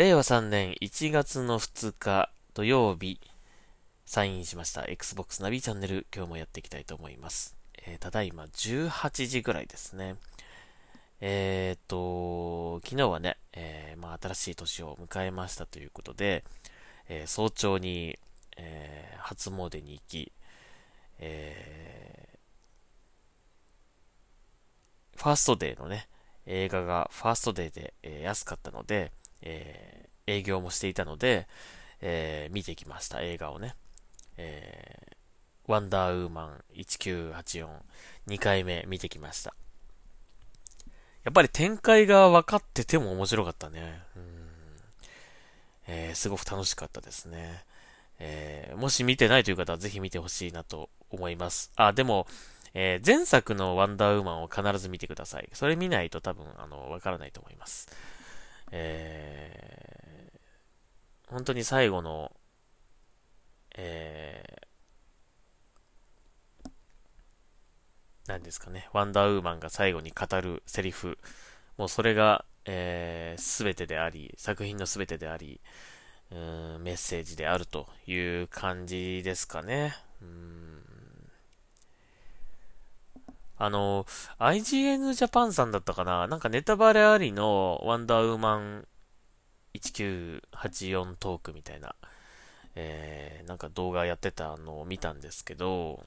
令和3年1月の2日土曜日、サインしました Xbox ナビチャンネル、今日もやっていきたいと思います。えー、ただいま18時ぐらいですね。えっ、と、昨日はね、えー、まあ、新しい年を迎えましたということで、え、早朝に、え初詣に行き、えファーストデーのね、映画がファーストデーで、え安かったので、え営業もしていたので、え見てきました、映画をね。えワンダーウーマン1984、2回目見てきました。やっぱり展開が分かってても面白かったね。うんえー、すごく楽しかったですね。えー、もし見てないという方はぜひ見てほしいなと思います。あ、でも、えー、前作のワンダーウーマンを必ず見てください。それ見ないと多分、あの、わからないと思います。えー、本当に最後の、えー、何ですかね、ワンダーウーマンが最後に語るセリフ、もうそれが、えー、全てであり、作品の全てであり、うん、メッセージであるという感じですかね。うんあの、IGN ジャパンさんだったかな？なんかネタバレありのワンダーウーマン1984トークみたいな、えー、なんか動画やってたのを見たんですけど、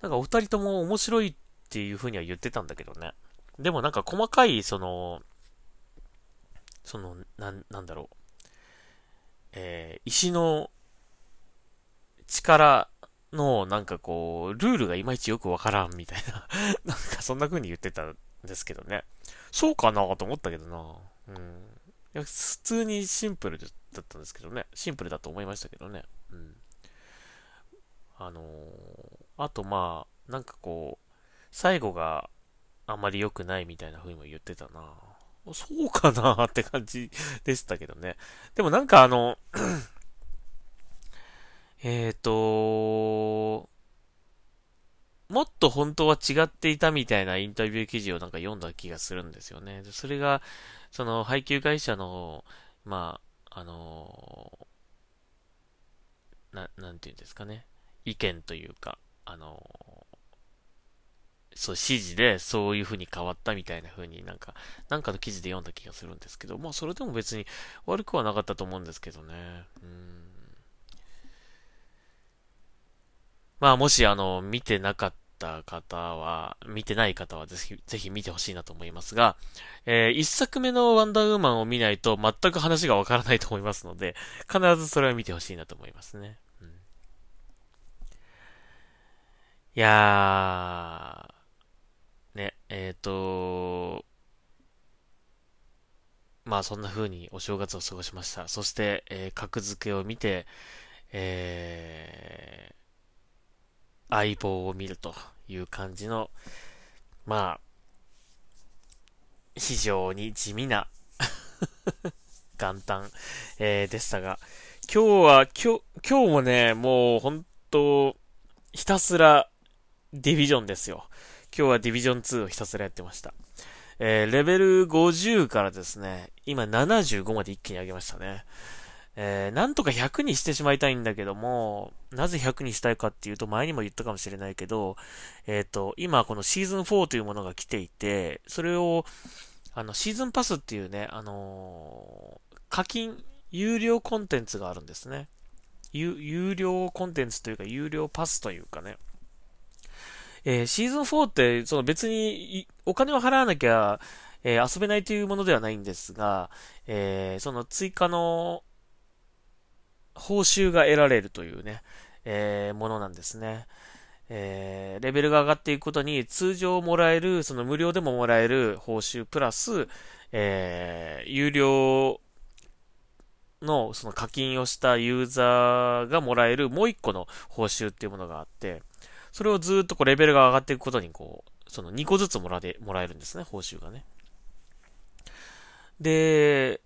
なんかお二人とも面白いっていう風には言ってたんだけどね。でもなんか細かい、その、その、なん、なんだろう。えー、石の力の、なんかこう、ルールがいまいちよくわからんみたいな なんかそんな風に言ってたんですけどね。そうかなと思ったけどな。うん。いや、普通にシンプルだったんですけどね。シンプルだと思いましたけどね。うん。あのー、あとまあ、なんかこう、最後があんまり良くないみたいな風にも言ってたな。そうかなって感じでしたけどね。でもなんかあのえっと、もっと本当は違っていたみたいなインタビュー記事をなんか読んだ気がするんですよね。それが、その配給会社の、まあ、あのな、なんていうんですかね。意見というか、あのそう、指示でそういう風に変わったみたいな風になんか、なんかの記事で読んだ気がするんですけど、まあそれでも別に悪くはなかったと思うんですけどね。うんまあ、もし、あの、見てなかった方は、見てない方はぜひ、ぜひ見てほしいなと思いますが、えー、一作目のワンダーウーマンを見ないと全く話がわからないと思いますので、必ずそれは見てほしいなと思いますね。うん、いやー、ね、えっ、ー、とまあそんな風にお正月を過ごしました。そして、えー、格付けを見て、えー、相棒を見るという感じの、まあ、非常に地味な 元旦、えー、でしたが、今日は、今日、今日もね、もう本当ひたすらディビジョンですよ。今日はディビジョン2をひたすらやってました。えー、レベル50からですね、今75まで一気に上げましたね。えー、なんとか100にしてしまいたいんだけども、なぜ100にしたいかっていうと、前にも言ったかもしれないけど、えっ、ー、と、今このシーズン4というものが来ていて、それを、あの、シーズンパスっていうね、あのー、課金、有料コンテンツがあるんですね。有料コンテンツというか、有料パスというかね。えー、シーズン4って、その別に、お金を払わなきゃ、えー、遊べないというものではないんですが、えー、その追加の報酬が得られるというね、えー、ものなんですね。えー、レベルが上がっていくことに通常もらえる、その無料でももらえる報酬プラス、えー、有料のその課金をしたユーザーがもらえるもう一個の報酬っていうものがあって、それをずっとこうレベルが上がっていくことにこう、その2個ずつもらえ、もらえるんですね、報酬がね。で、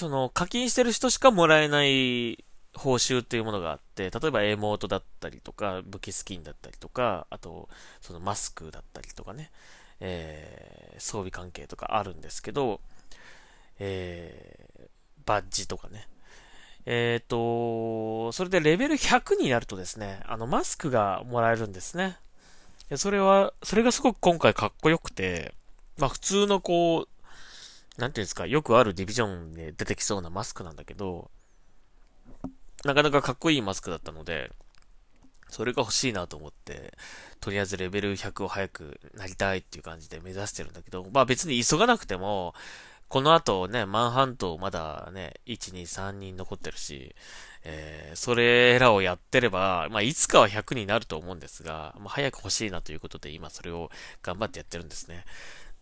その課金してる人しかもらえない報酬っていうものがあって、例えばエモートだったりとか、武器スキンだったりとか、あと、そのマスクだったりとかね、えー、装備関係とかあるんですけど、えー、バッジとかね。えっ、ー、と、それでレベル100になるとですね、あの、マスクがもらえるんですね。それは、それがすごく今回かっこよくて、まあ普通のこう、なんていうんですか、よくあるディビジョンで出てきそうなマスクなんだけど、なかなかかっこいいマスクだったので、それが欲しいなと思って、とりあえずレベル100を早くなりたいっていう感じで目指してるんだけど、まあ別に急がなくても、この後ね、マンハントまだね、1、2、3人残ってるし、えー、それらをやってれば、まあいつかは100になると思うんですが、まあ早く欲しいなということで今それを頑張ってやってるんですね。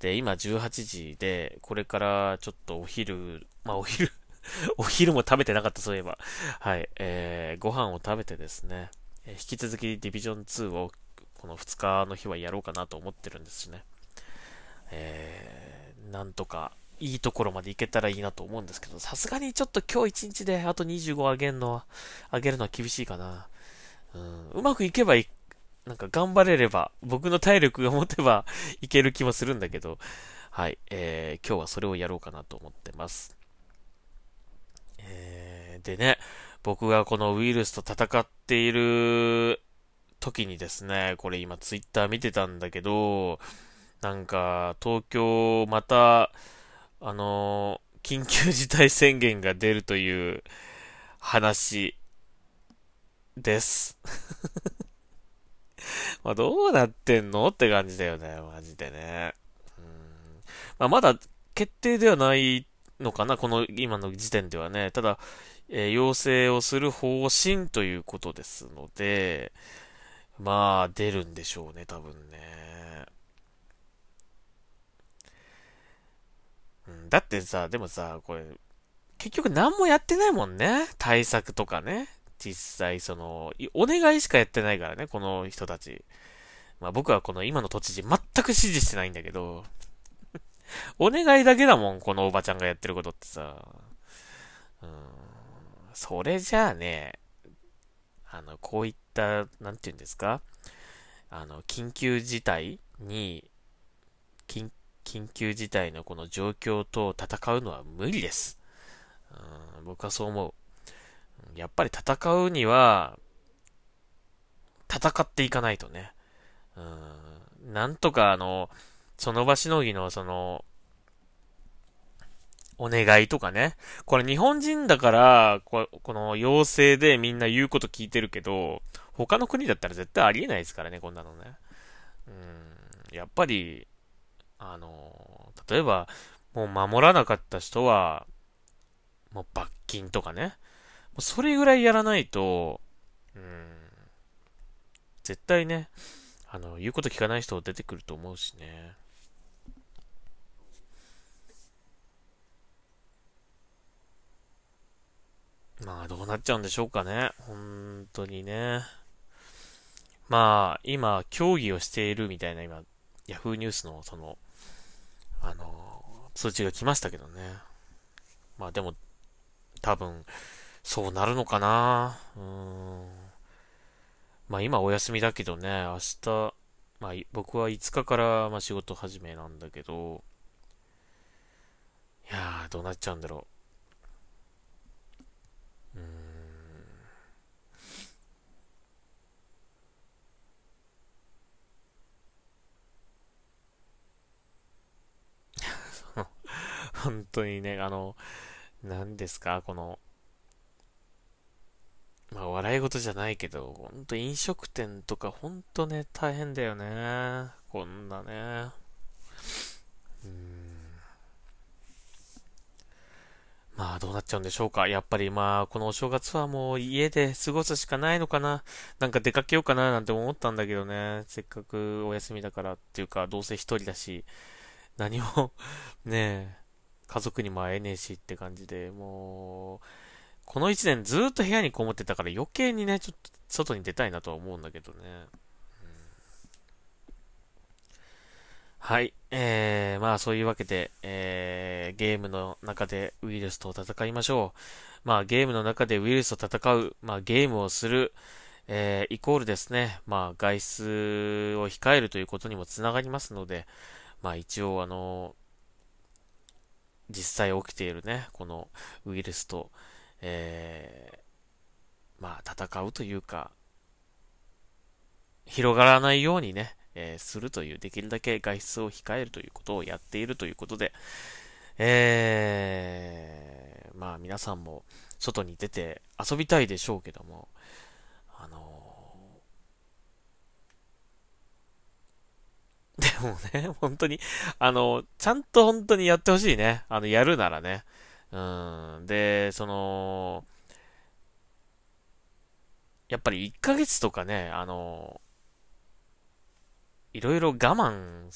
で、今18時で、これからちょっとお昼、まあお昼 お昼も食べてなかったそういえば。はい、えー、ご飯を食べてですね、え引き続きディビジョン2をこの2日の日はやろうかなと思ってるんですね。えー、なんとかいいところまで行けたらいいなと思うんですけど、さすがにちょっと今日1日であと25上げるのは、上げるのは厳しいかな。うん、うまくいけばい、なんか頑張れれば、僕の体力が持てばいける気もするんだけど、はい、えー、今日はそれをやろうかなと思ってます。えー、でね、僕がこのウイルスと戦っている時にですね、これ今ツイッター見てたんだけど、なんか東京また、あの緊急事態宣言が出るという話です。まあどうなってんの？って感じだよね、マジでね。うんまあ、まだ決定ではないのかな、この今の時点ではね。ただ、えー、要請をする方針ということですので、まあ出るんでしょうね、多分ね。だってさ、でもさ、これ、結局何もやってないもんね。対策とかね。実際、その、お願いしかやってないからね、この人たち。まあ僕はこの今の都知事全く支持してないんだけど、お願いだけだもん、このおばちゃんがやってることってさ。うん、それじゃあね、あの、こういった、なんて言うんですかあの、緊急事態に、緊緊急事態のこの状況と戦うのは無理です。うん、僕はそう思う。やっぱり戦うには、戦っていかないとね。うん、なんとかあの、その場しのぎのその、お願いとかね。これ日本人だから、ここの要請でみんな言うこと聞いてるけど、他の国だったら絶対ありえないですからね、こんなのね。うん、やっぱり、あの、例えば、もう守らなかった人は、もう罰金とかね。それぐらいやらないと、うん、絶対ね、あの、言うこと聞かない人出てくると思うしね。まあ、どうなっちゃうんでしょうかね。本当にね。まあ、今、協議をしているみたいな、今、ヤフーニュースの、その、あの、通知が来ましたけどね。まあでも、多分、そうなるのかなうん。まあ今お休みだけどね、明日、まあ僕は5日からまあ仕事始めなんだけど、いやー、どうなっちゃうんだろう。うーん。本当にね、あの、何ですか、この、まあ、笑い事じゃないけど、ほんと飲食店とかほんとね、大変だよね。こんなね。うん。まあ、どうなっちゃうんでしょうか。やっぱりまあ、このお正月はもう家で過ごすしかないのかな。なんか出かけようかななんて思ったんだけどね。せっかくお休みだからっていうか、どうせ一人だし、何も ねえ、家族にも会えねえしって感じで、もう、この一年ずっと部屋にこもってたから余計にね、ちょっと外に出たいなとは思うんだけどね。うん、はい。えー、まあそういうわけで、えー、ゲームの中でウイルスと戦いましょう。まあゲームの中でウイルスと戦う、まあゲームをする、えー、イコールですね、まあ外出を控えるということにもつながりますので、まあ一応あの、実際起きているね、このウイルスと、えー、まあ戦うというか、広がらないようにね、えー、するという、できるだけ外出を控えるということをやっているということで、えー、まあ皆さんも外に出て遊びたいでしょうけども、あのー、でもね、本当に、あの、ちゃんと本当にやってほしいね。あの、やるならね。うん。で、その、やっぱり1ヶ月とかね、あのいろいろ我慢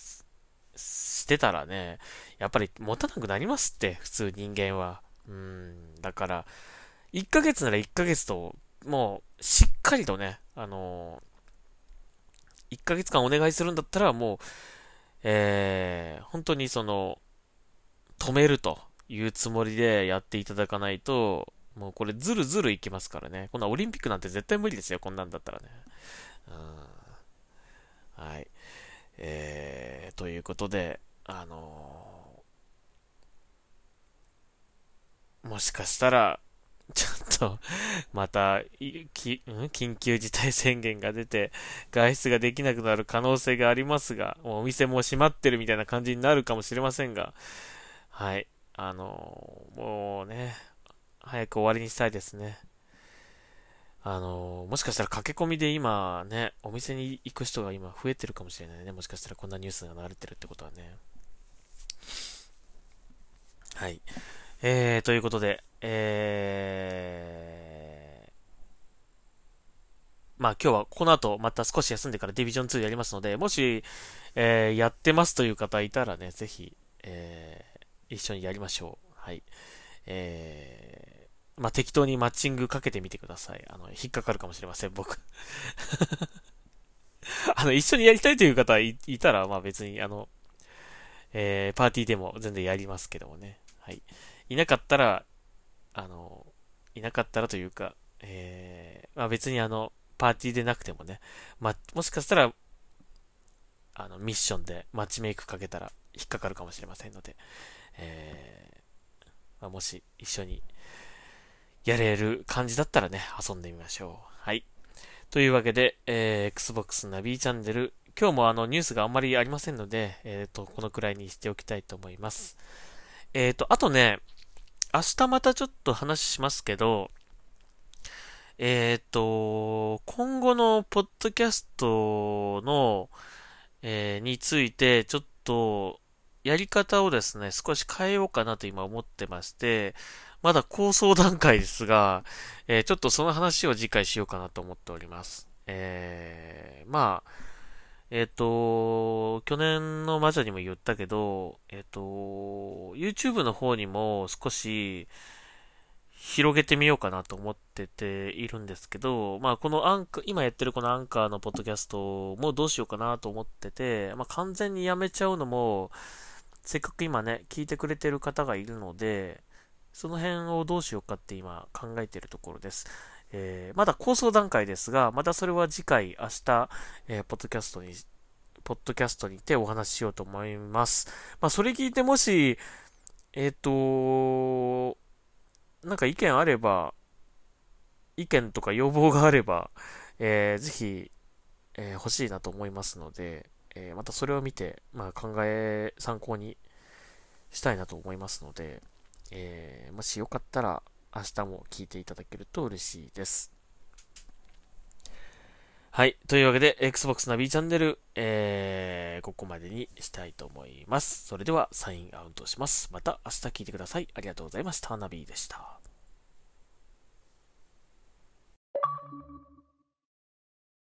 してたらね、やっぱり持たなくなりますって、普通人間は。うん、だから、1ヶ月なら1ヶ月と、もう、しっかりとね、あの、1ヶ月間お願いするんだったら、もう、えー、本当にその、止めるというつもりでやっていただかないと、もうこれずるずるいきますからね。こんなオリンピックなんて絶対無理ですよ、こんなんだったらね。うん、はい。えー、ということで、あのー、もしかしたら、ちょっと、また、き、うん？緊急事態宣言が出て、外出ができなくなる可能性がありますが、もうお店も閉まってるみたいな感じになるかもしれませんが、はい。あのー、もうね、早く終わりにしたいですね。あのー、もしかしたら駆け込みで今ね、お店に行く人が今増えてるかもしれないね。もしかしたらこんなニュースが流れてるってことはね。はい。えー、ということで、えー、まあ今日はこの後また少し休んでからディビジョン2やりますので、もし、えー、やってますという方いたらね、ぜひ、えー、一緒にやりましょう。はい。えー、まあ、適当にマッチングかけてみてください。あの、引っかかるかもしれません、僕。あの、一緒にやりたいという方いたら、まあ別に、あの、えー、パーティーでも全然やりますけどもね。はい。いなかったら、あの、いなかったらというか、えー、まあ別にあの、パーティーでなくてもね、ま、もしかしたら、あの、ミッションでマッチメイクかけたら引っかかるかもしれませんので、えー、まあ、もし一緒にやれる感じだったらね、遊んでみましょう。はい。というわけで、えー、Xbox ナビチャンネル、今日もあのニュースがあんまりありませんので、えっ、ー、と、このくらいにしておきたいと思います。えっ、ー、と、あとね、明日またちょっと話しますけど、えっ、ー、と、今後のポッドキャストの、えー、について、ちょっと、やり方をですね、少し変えようかなと今思ってまして、まだ構想段階ですが、えー、ちょっとその話を次回しようかなと思っております。えー、まあ、えっ、ー、と、去年の魔女にも言ったけど、えっ、ー、と、YouTube の方にも少し広げてみようかなと思ってているんですけど、まあこのアンカー、今やってるこのアンカーのポッドキャストもどうしようかなと思ってて、まあ完全にやめちゃうのも、せっかく今ね、聞いてくれてる方がいるので、その辺をどうしようかって今考えてるところです。えー、まだ構想段階ですが、またそれは次回、明日、えー、ポッドキャストに、ポッドキャストにてお話ししようと思います。まあ、それ聞いてもし、えっ、ー、と、なんか意見あれば、意見とか要望があれば、えー、ぜひ、えー、欲しいなと思いますので、えー、またそれを見て、まあ、考え、参考にしたいなと思いますので、えー、もしよかったら明日も聞いていただけると嬉しいです。はい。というわけで、Xbox ナビチャンネル、えー、ここまでにしたいと思います。それでは、サインアウトします。また明日聞いてください。ありがとうございました。ナビでした。